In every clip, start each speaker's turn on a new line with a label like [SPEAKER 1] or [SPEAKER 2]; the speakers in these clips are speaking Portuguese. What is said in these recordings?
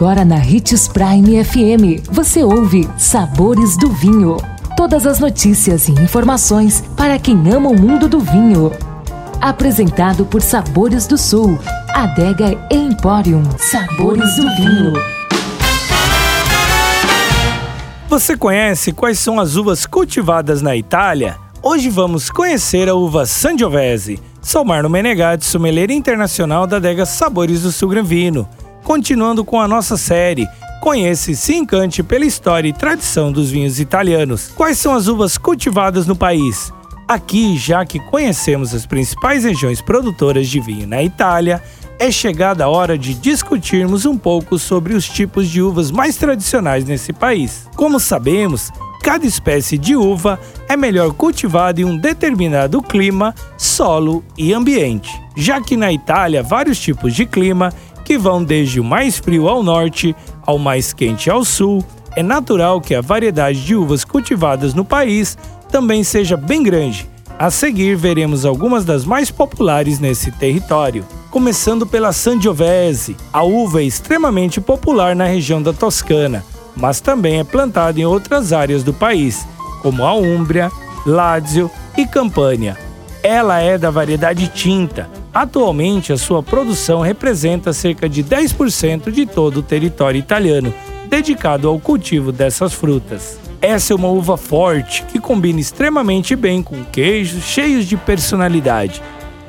[SPEAKER 1] Agora na Ritz Prime FM, você ouve Sabores do Vinho. Todas as notícias e informações para quem ama o mundo do vinho. Apresentado por Sabores do Sul, Adega Emporium. Sabores do Vinho.
[SPEAKER 2] Você conhece quais são as uvas cultivadas na Itália? Hoje vamos conhecer a uva Sangiovese. Sou Marno Menegatti, sommelier internacional da adega Sabores do Sul Gran Vino. Continuando com a nossa série, conheça e se encante pela história e tradição dos vinhos italianos. Quais são as uvas cultivadas no país? Aqui, já que conhecemos as principais regiões produtoras de vinho na Itália, é chegada a hora de discutirmos um pouco sobre os tipos de uvas mais tradicionais nesse país. Como sabemos, cada espécie de uva é melhor cultivada em um determinado clima, solo e ambiente. Já que na Itália vários tipos de clima que vão desde o mais frio ao norte ao mais quente ao sul, é natural que a variedade de uvas cultivadas no país também seja bem grande. A seguir, veremos algumas das mais populares nesse território. Começando pela Sangiovese, a uva é extremamente popular na região da Toscana, mas também é plantada em outras áreas do país, como a Úmbria, Ládzio e Campânia. Ela é da variedade tinta, Atualmente, a sua produção representa cerca de 10% de todo o território italiano dedicado ao cultivo dessas frutas. Essa é uma uva forte que combina extremamente bem com queijos cheios de personalidade.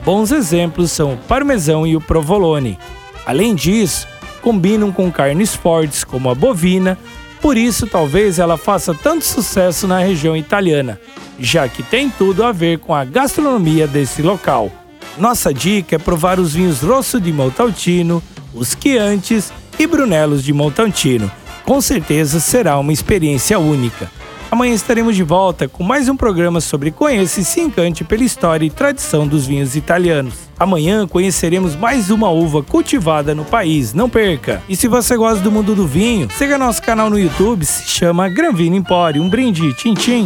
[SPEAKER 2] Bons exemplos são o parmesão e o provolone. Além disso, combinam com carnes fortes como a bovina, por isso talvez ela faça tanto sucesso na região italiana, já que tem tudo a ver com a gastronomia desse local. Nossa dica é provar os vinhos Rosso de Montaltino, os Chiantis e Brunelos de Montaltino. Com certeza será uma experiência única. Amanhã estaremos de volta com mais um programa sobre Conheça e se encante pela história e tradição dos vinhos italianos. Amanhã conheceremos mais uma uva cultivada no país, não perca! E se você gosta do mundo do vinho, siga nosso canal no YouTube, se chama Granvino Empório. Um brinde, tchim tchim!